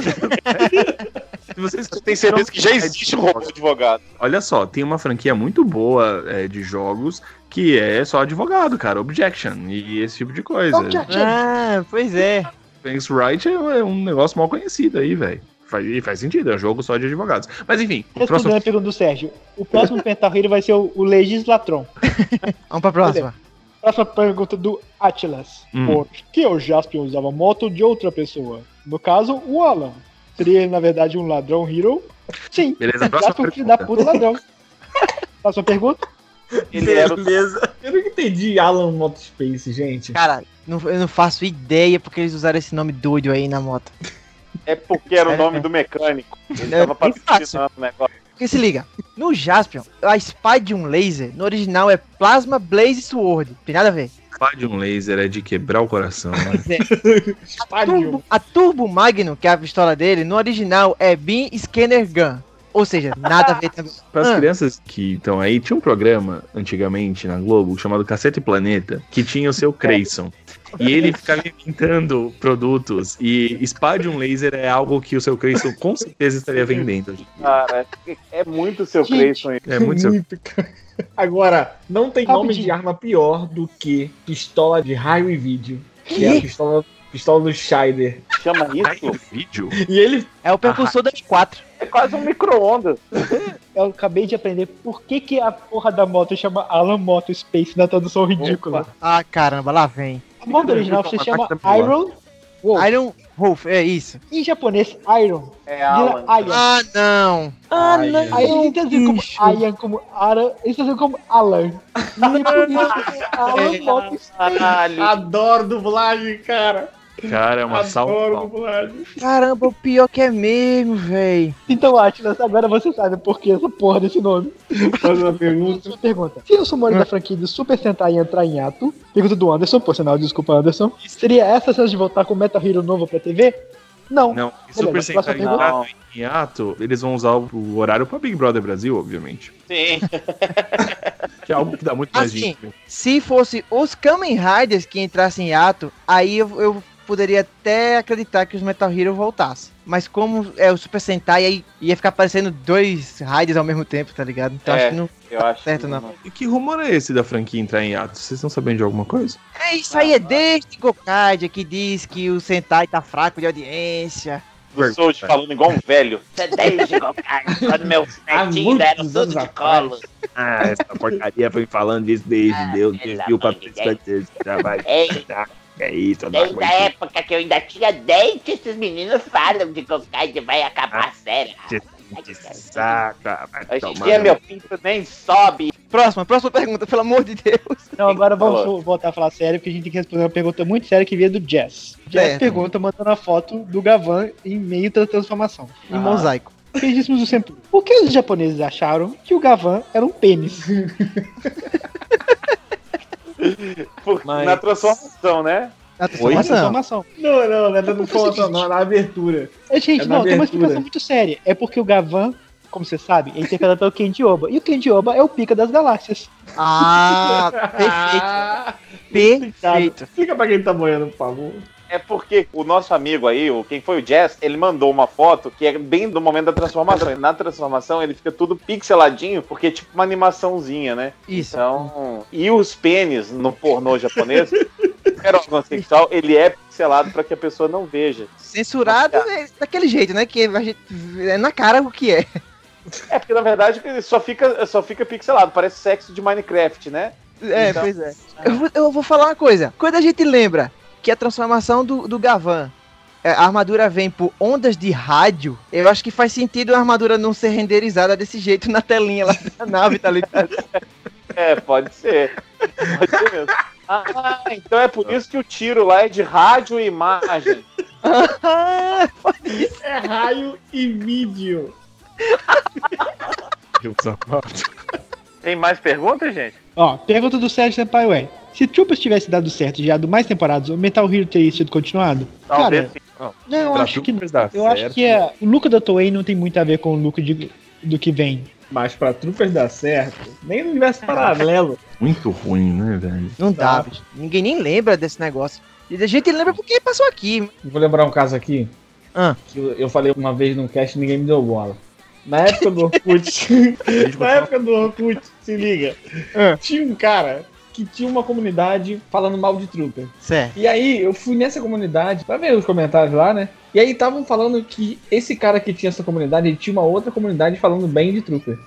Se vocês Você tem certeza que já existe um robô advogado. Olha só, tem uma franquia muito boa é, de jogos que é só advogado, cara. Objection e esse tipo de coisa. Objection. Ah, pois é. Thanks Right é é um negócio mal conhecido aí, velho. Faz, e faz sentido, é um jogo só de advogados. Mas enfim, Respondendo próximo. a pergunta do Sérgio, o próximo Pental Hero vai ser o, o Legislatron. Vamos pra próxima. Próxima pergunta do Atlas. Hum. Por que o Jaspion usava moto de outra pessoa? No caso, o Alan. Seria ele, na verdade, um ladrão hero? Sim. Beleza, próxima Jaspion, filho da pergunta. puta, ladrão. Próxima pergunta? Ele Beleza. Eu não entendi Alan Motospace, gente. Cara, não- eu não faço ideia porque eles usaram esse nome doido aí na moto. É porque era o nome do mecânico. Ele É, tava bem fácil. patrocinando o negócio. Porque se liga, no Jaspion, a espada de um laser, no original é Plasma Blaze Sword. Tem nada a ver. Pá de um laser é de quebrar o coração, né? É. A Turbo, a Turbo Magnum, que é a pistola dele, no original é Beam Scanner Gun. Ou seja, nada a ver também. Para as Ah. crianças que estão aí, tinha um programa antigamente na Globo chamado Cacete Planeta que tinha o seu Creyson. E ele ficava inventando produtos. E Spadium Laser é algo que o seu Creyson com certeza estaria vendendo. Cara, é muito seu aí. É muito seu. Agora, não tem nome Rapidinho. de arma pior do que pistola de raio e vídeo. Que é a pistola, pistola do Scheider. Chama isso? vídeo? E ele. É o percussor da M4. É quase um micro-ondas. Eu acabei de aprender por que, que a porra da moto chama Alan Moto Space na tradução ridícula. Ah, caramba, lá vem. A moto original se chama Iron Wolf. Iron Wolf, é isso. Em japonês, Iron. É Alan. Iron. Ah, não. Ah, não. Aí eles traduzem como. Ian, como Aran, eles traduzem como Alan. E é por isso Alan Moto Space. Caralho. Adoro dublagem, cara. Cara, é uma salva. Caramba, o pior que é mesmo, véi. Então, Atlas, agora você sabe por que essa porra desse nome. Faz uma pergunta. Pergunta. Se os rumores da franquia do Super Sentai entrar em ato, pergunta do Anderson, por sinal, desculpa, Anderson, seria essa a chance de voltar com Metal Hero novo pra TV? Não. Não, e Super Beleza, Sentai entrar em ato, eles vão usar o o horário pra Big Brother Brasil, obviamente. Sim. Que é algo que dá muito mais Assim, dinheiro. Se fosse os Kamen Riders que entrassem em ato, aí eu, eu poderia até acreditar que os Metal Hero voltassem. Mas como é o Super Sentai, aí ia ficar aparecendo dois Riders ao mesmo tempo, tá ligado? Então É. acho que não. Eu acho Certo, que não. E que rumor é esse da franquia entrar em ato? Vocês estão sabendo de alguma coisa? É, isso aí é desde Gokaidia que diz que o Sentai tá fraco de audiência. Eu sou de falando igual um velho. Você desde quando meus netinhos muitos deram tudo anos de colo. Ah, essa porcaria foi falando isso desde Ah, Deus, desde o papel desse trabalho. Ei, É não desde a época que eu ainda tinha dente, esses meninos falam de Gokaido vai acabar sério. Saca, vai Hoje em dia meu pinto nem sobe. Próxima, próxima pergunta, pelo amor de Deus. Então agora vamos Falou. voltar a falar sério, porque a gente tem que responder uma pergunta muito séria que veio do Jazz. Jazz Certo. pergunta mandando a foto do Gavan em meio da transformação. Em mosaico. Queridíssimos do sempre. Por que os japoneses acharam que o Gavan era um pênis? Por- Mas- Na transformação, né? Na transformação. transformação. Não, não, não é dando informação, não, é na abertura. É, gente, É na não, tem uma abertura. explicação muito séria. É porque o Gavan, como você sabe, é interpretado pelo Kenji Oba. E o Kenji Oba é o pica das galáxias. Ah, Ah, perfeito. Perfeito. Explica pra quem tá boiando, por favor. É porque o nosso amigo aí, o quem foi o Jazz, ele mandou uma foto que é bem do momento da transformação. E na transformação ele fica tudo pixeladinho, porque é tipo uma animaçãozinha, né? Isso. Então, e os pênis no pornô japonês, era órgão sexual, ele é pixelado pra que a pessoa não veja. Censurado é daquele jeito, né? Que a gente é na cara o que é. É porque na verdade ele só fica, só fica pixelado, parece sexo de Minecraft, né? É, Então- pois é. Eu vou, eu vou falar uma coisa. Quando a gente lembra que a transformação do, do Gavan é, a armadura vem por ondas de rádio, eu acho que faz sentido a armadura não ser renderizada desse jeito na telinha lá da nave, tá ligado? É, pode ser. Pode ser mesmo. Ah, então é por isso que o tiro lá é de rádio e imagem. É raio e vídeo. Eu sapato. Tem mais perguntas, gente? Ó, pergunta do Sérgio Senpai, ué. Se Troopers tivesse dado certo e gerado mais temporadas, o Metal Hero teria sido continuado? Talvez Cara, sim. não, eu Pra acho que Eu acho certo. que é, o look da Toei não tem muito a ver com o look de- do que vem. Mas pra Troopers dar certo, nem no universo paralelo. Muito ruim, né, velho? Não dá, bicho. Ninguém nem lembra desse negócio. E a gente lembra porque passou aqui. Vou lembrar um caso aqui. Ah. Que eu, eu falei uma vez num cast e ninguém me deu bola. Na época do Orkut. na época do Orkut, se liga. Ah. Tinha um cara que tinha uma comunidade falando mal de Trooper. Certo. E aí eu fui nessa comunidade pra ver os comentários lá, né? E aí estavam falando que esse cara que tinha essa comunidade, ele tinha uma outra comunidade falando bem de Trooper.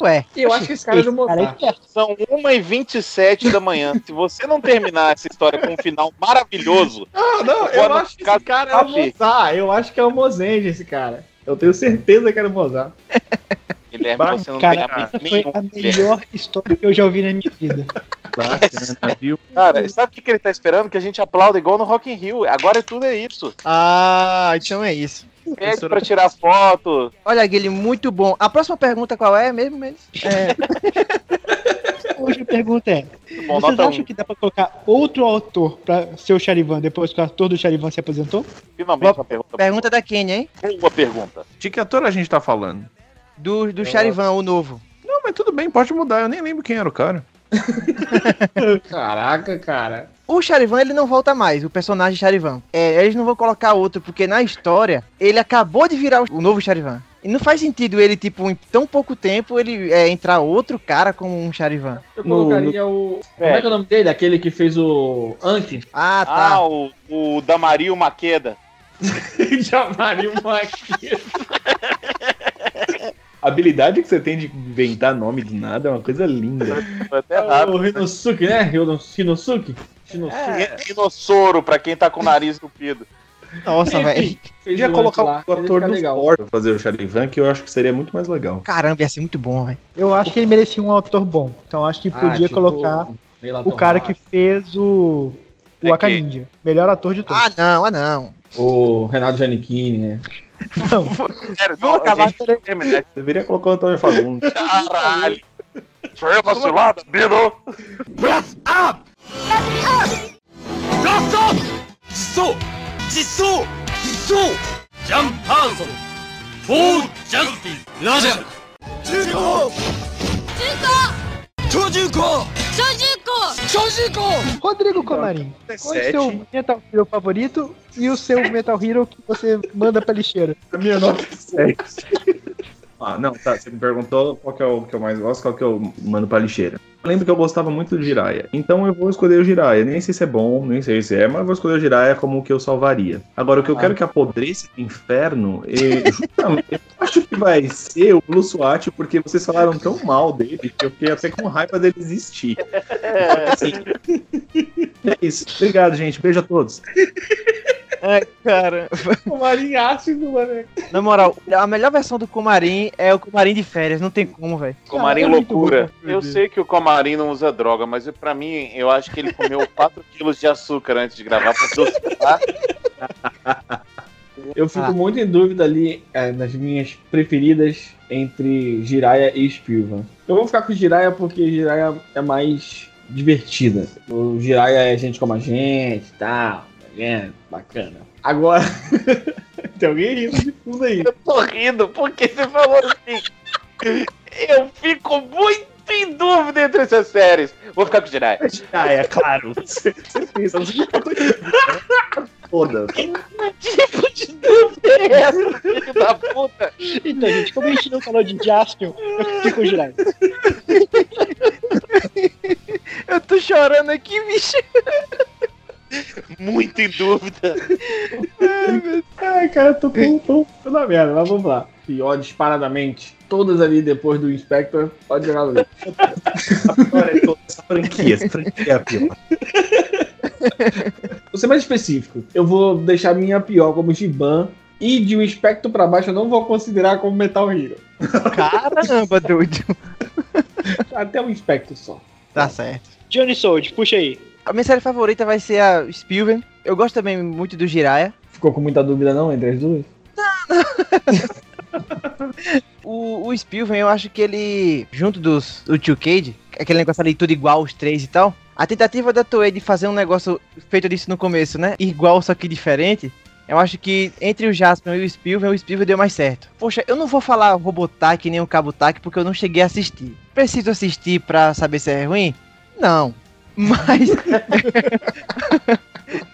Ué, E eu acho que esse cara é do Esse cara é. São 1h27 da manhã. Se você não terminar essa história com um final maravilhoso, Não, não, eu acho que esse cara é o? Mozart. Eu acho que é o Mozenge esse cara. Eu tenho certeza que era o Mozart. Guilherme, Bah, você não cara, tem nenhum. a melhor história que eu já ouvi na minha vida. Bacana, viu? Cara, sabe o que, que ele tá esperando? Que a gente aplauda igual no Rock in Rio. Agora tudo é isso. Ah, então é isso. Pede pra tirar foto. Olha, Guilherme, muito bom. A próxima pergunta qual é mesmo, Melis? Hoje a pergunta é: Bom, vocês acham um. que dá pra colocar outro autor pra ser o Charivan depois que o ator do Charivan se aposentou? Finalmente uma pergunta. Pergunta da Kenya, hein? Boa pergunta. De que ator a gente tá falando? Do, do Charivan, o novo. Não, mas tudo bem, pode mudar. Eu nem lembro quem era o cara. Caraca, cara. O Charivan, ele não volta mais, o personagem Charivan. É, eles não vão colocar outro, porque na história, ele acabou de virar o, novo Charivan. E não faz sentido ele, tipo, em tão pouco tempo, ele é, entrar outro cara como um Charivan. Eu No- colocaria o. Como é que é o nome dele? Aquele que fez o Anki. Ah, Ah, tá. o, o Damario Maqueda. Uma aqui. A habilidade que você tem de inventar nome de nada é uma coisa linda. Foi até rápido. o Rinosuke, né? Rino- Shinosuke? Shinosuke. É. Rinossoro, pra quem tá com o nariz entupido. Nossa, velho. Podia o colocar lá, o ator do legal. Thor pra fazer o Charivan, que eu acho que seria muito mais legal. Caramba, ia ser muito bom, velho. Eu acho que ele merecia um autor bom. Então acho que Ah, podia tipo, colocar o cara que fez o. É O Akaninja. Melhor ator de todos. Ah, não, ah, não. O Renato Giannichini, né? Não. Sério, a acabar gente terminar. Deveria colocar o Antônio Fagundes. Caralho. Foi uma cilada, Bino. Rodrigo Comarim, qual é o seu Metal Hero favorito e o seu Metal Hero que você manda pra lixeira? A minha nota é 7. Ah, não, tá. Você me perguntou qual que é o que eu mais gosto, qual que eu mando pra lixeira. Eu lembro que eu gostava muito do Jiraiya. Então eu vou escolher o Jiraiya. Nem sei se é bom, nem sei se é, mas eu vou escolher o Jiraiya como o que eu salvaria. Agora, o que eu quero que apodreça do inferno, e, justamente, eu acho que vai ser o Blue SWAT, porque vocês falaram tão mal dele que eu fiquei até com raiva dele existir. Assim, é isso. Obrigado, gente. Beijo a todos. Ai, cara. O Marinho ácido, mano. Na moral, a melhor versão do Comarim é o Comarim de férias, não tem como, velho. Comarim Cara, é loucura. bom. Eu sei que o Comarim não usa droga, mas pra mim, eu acho que ele comeu 4 quilos de açúcar antes de gravar pra dosificar. Eu fico Ah. muito em dúvida ali é, nas minhas preferidas entre Jiraiya e Spilvan. Eu vou ficar com Jiraiya porque Jiraiya é mais divertida. O Jiraiya é gente como a gente e tal. Vendo? Bacana. Agora, tem alguém rindo de fundo aí. Eu tô rindo porque você falou assim. Eu fico muito em dúvida entre essas séries. Vou ficar com o Jiraiya. Ah, é claro. Você você pensa, não sei entendendo. Foda. Que tipo de dúvida é essa, filho da puta? Então, gente, como a gente não falou de Jaspion, eu fico com o Jiraiya. Eu tô chorando aqui, bicho. Muito em dúvida. Ai, cara, eu tô com tô, tô na merda, mas vamos lá. Pior disparadamente. Todas ali depois do Inspector, pode jogar no lixo. É essa franquia. Essa franquia é a pior. Vou ser mais específico. Eu vou deixar minha pior como Giban. E de um espectro pra baixo eu não vou considerar como Metal Hero. Caramba, doido. Até um espectro só. Tá certo. Johnny Sold, puxa aí. A minha série favorita vai ser a Spielberg. Eu gosto também muito do Jiraiya. Ficou com muita dúvida não entre as duas? O, o Spielberg, eu acho que ele, junto dos, do Tio Cage, aquele negócio ali tudo igual, os três e tal, a tentativa da Toei de fazer um negócio feito disso no começo, né? Igual, só que diferente. Eu acho que entre o Jasper e o Spielberg, o Spielberg deu mais certo. Poxa, eu não vou falar Robotech nem o Cabotech porque eu não cheguei a assistir. Preciso assistir pra saber se é ruim? Não. Mas.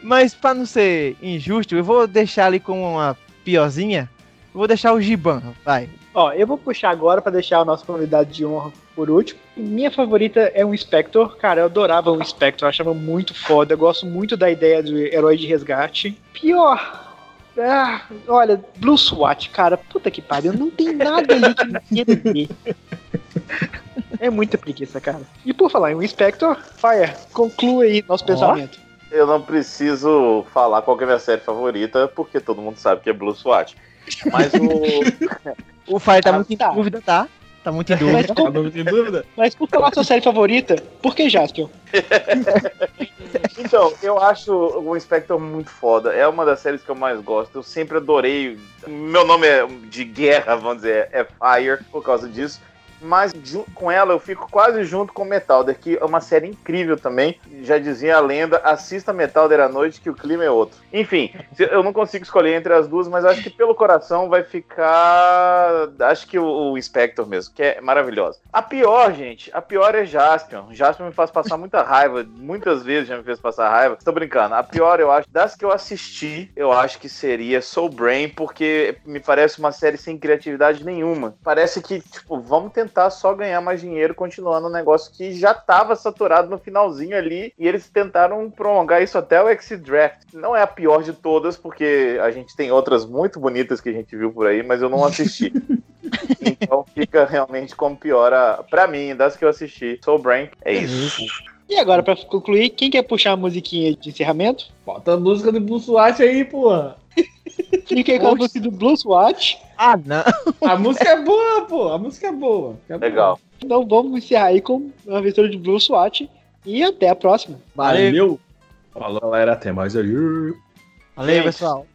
Mas pra não ser injusto, eu vou deixar ali com uma piorzinha. Eu vou deixar o Giban, vai. Ó, eu vou puxar agora pra deixar o nosso convidado de honra por último. Minha favorita é um Spector. Cara, eu adorava um Spector, eu achava muito foda. Eu gosto muito da ideia do herói de resgate. Pior. Ah, olha, Blue SWAT, cara, puta que pariu, não tem nada ali que me. É muita preguiça, cara. E por falar em um Spector, Fire, conclua aí nosso pensamento. Eu não preciso falar qual que é a minha série favorita, porque todo mundo sabe que é Blue SWAT. Mas o. O Fire tá Ah, muito em tá. dúvida, tá? Tá muito em Mas dúvida. por, Não tem dúvida? mas por falar sua série favorita, por que Jaspion? Então, eu acho o Inspector muito foda. É uma das séries que eu mais gosto. Eu sempre adorei. Meu nome é de guerra, vamos dizer, é Fire, por causa disso. Mas com ela eu fico quase junto com Metalder, que é uma série incrível também. Já dizia a lenda: assista Metalder à noite, que o clima é outro. Enfim, eu não consigo escolher entre as duas, mas acho que pelo coração vai ficar. Acho que o, Inspector mesmo, que é maravilhosa. A pior, gente, a pior é Jaspion. Jaspion me faz passar muita raiva, muitas vezes já me fez passar raiva. Tô brincando. A pior, eu acho, das que eu assisti, eu acho que seria Soul Brain, porque me parece uma série sem criatividade nenhuma. Parece que, tipo, vamos tentar só ganhar mais dinheiro continuando um negócio que já tava saturado no finalzinho ali e eles tentaram prolongar isso até o X-Draft. Não é a pior de todas, porque a gente tem outras muito bonitas que a gente viu por aí, mas eu não assisti. então fica realmente como pior a, pra mim, das que eu assisti. Soul Brain, é isso. E agora, pra concluir, quem quer puxar a musiquinha de encerramento? Bota a música do Blue SWAT aí, porra. Aí com a música do Blue SWAT. Ah, não. A música é boa, pô. A música é boa. É boa. Legal. Então vamos encerrar aí com a aventura de Blue SWAT. E até a próxima. Valeu. Falou, galera. Até mais aí. Valeu, Gente. pessoal.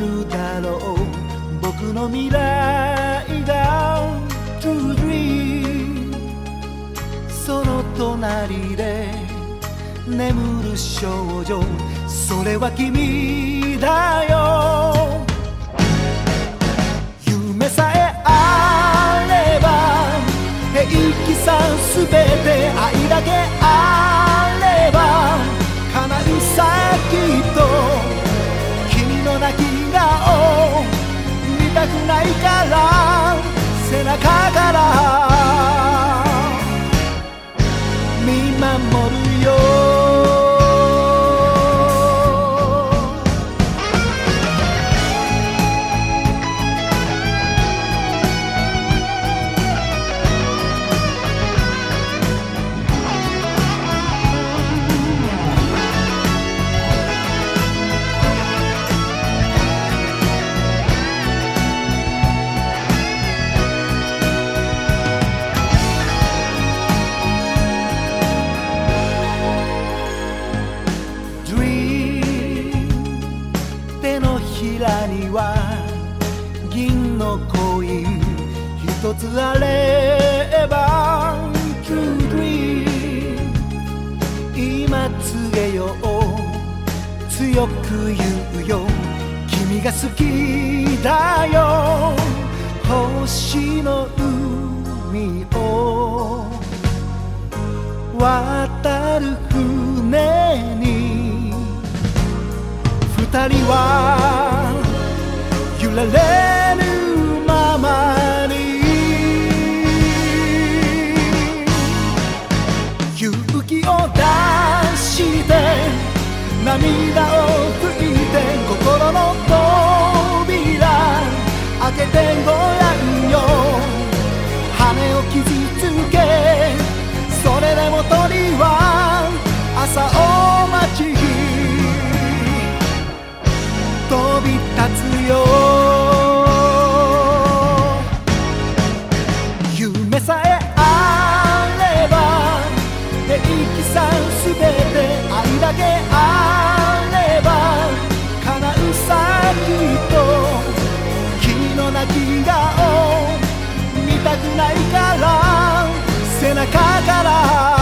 るだ。ろう僕の未来が True Dream その隣で眠る少女。それは君だよ。夢さえあれば平気さすべてあないから背中から見守るよ「は銀のコイン一つあれば True Dream 今告げよう強く言うよ君が好きだよ。星の海を渡る船に二人は揺られるままに。勇気を出して涙を拭いて心の扉開けてごらんよ。羽を傷つけそれでも鳥は朝を飛び立つよ夢さえあれば平気さすべて愛だけあれば叶うさきっと君の泣き顔見たくないから背中から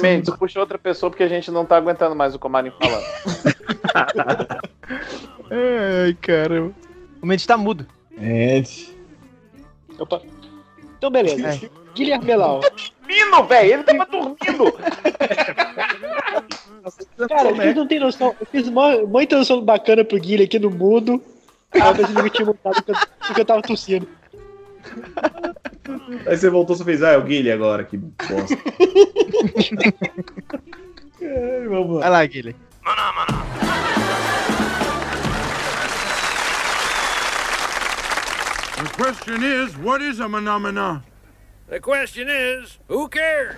Vai, Mendes, puxa outra pessoa porque a gente não tá aguentando mais o Comarim falando. Ai, caramba. O Mendes tá mudo. É. Opa. Então, beleza. Guilherme Melau. Dormindo, velho! Ele tava dormindo! Cara, vocês não tem noção. Eu fiz uma, uma introdução bacana pro Guilherme aqui no mudo. Aí eu pensei que eu tinha montado porque eu tava tossindo. Aí você voltou e fez, ah, é o Guilherme agora, que bosta. É, vamos lá. Vai lá, Guilherme. The question is, what is a phenomena? The question is, who cares?